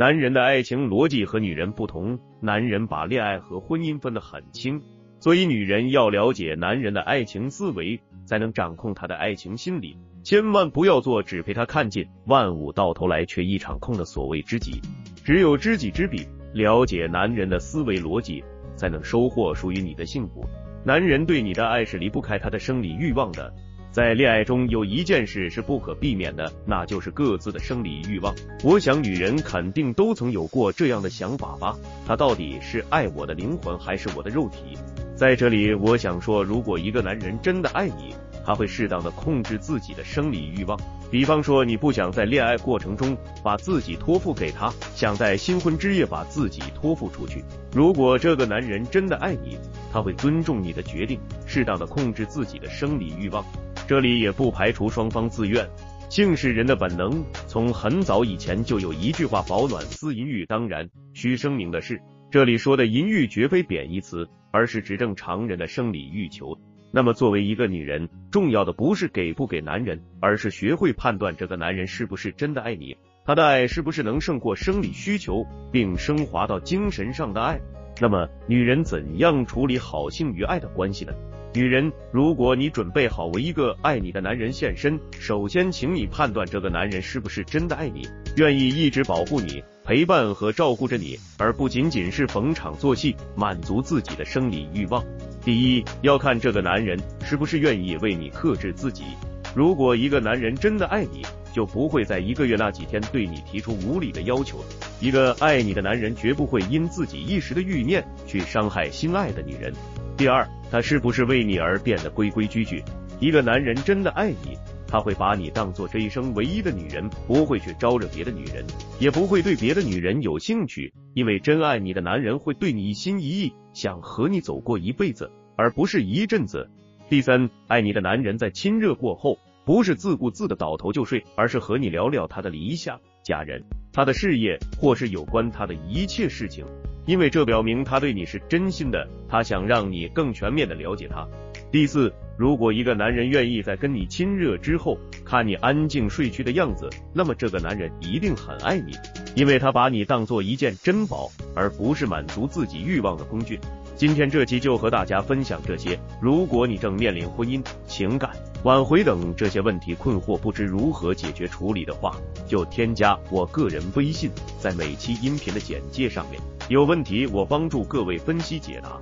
男人的爱情逻辑和女人不同，男人把恋爱和婚姻分得很清，所以女人要了解男人的爱情思维，才能掌控他的爱情心理。千万不要做只陪他看尽万物，到头来却一场空的所谓知己。只有知己知彼，了解男人的思维逻辑，才能收获属于你的幸福。男人对你的爱是离不开他的生理欲望的。在恋爱中有一件事是不可避免的，那就是各自的生理欲望。我想女人肯定都曾有过这样的想法吧？他到底是爱我的灵魂还是我的肉体？在这里，我想说，如果一个男人真的爱你，他会适当的控制自己的生理欲望。比方说，你不想在恋爱过程中把自己托付给他，想在新婚之夜把自己托付出去。如果这个男人真的爱你，他会尊重你的决定，适当的控制自己的生理欲望。这里也不排除双方自愿，性是人的本能，从很早以前就有一句话保暖思淫欲。当然，需声明的是，这里说的淫欲绝非贬义词，而是指正常人的生理欲求。那么，作为一个女人，重要的不是给不给男人，而是学会判断这个男人是不是真的爱你，他的爱是不是能胜过生理需求，并升华到精神上的爱。那么，女人怎样处理好性与爱的关系呢？女人，如果你准备好为一个爱你的男人献身，首先，请你判断这个男人是不是真的爱你，愿意一直保护你、陪伴和照顾着你，而不仅仅是逢场作戏，满足自己的生理欲望。第一，要看这个男人是不是愿意为你克制自己。如果一个男人真的爱你，就不会在一个月那几天对你提出无理的要求。一个爱你的男人绝不会因自己一时的欲念去伤害心爱的女人。第二，他是不是为你而变得规规矩矩？一个男人真的爱你，他会把你当做这一生唯一的女人，不会去招惹别的女人，也不会对别的女人有兴趣。因为真爱你的男人会对你一心一意，想和你走过一辈子，而不是一阵子。第三，爱你的男人在亲热过后，不是自顾自的倒头就睡，而是和你聊聊他的理想、家人、他的事业，或是有关他的一切事情。因为这表明他对你是真心的，他想让你更全面的了解他。第四，如果一个男人愿意在跟你亲热之后看你安静睡去的样子，那么这个男人一定很爱你，因为他把你当做一件珍宝，而不是满足自己欲望的工具。今天这期就和大家分享这些。如果你正面临婚姻、情感、挽回等这些问题困惑，不知如何解决处理的话，就添加我个人微信，在每期音频的简介上面。有问题，我帮助各位分析解答。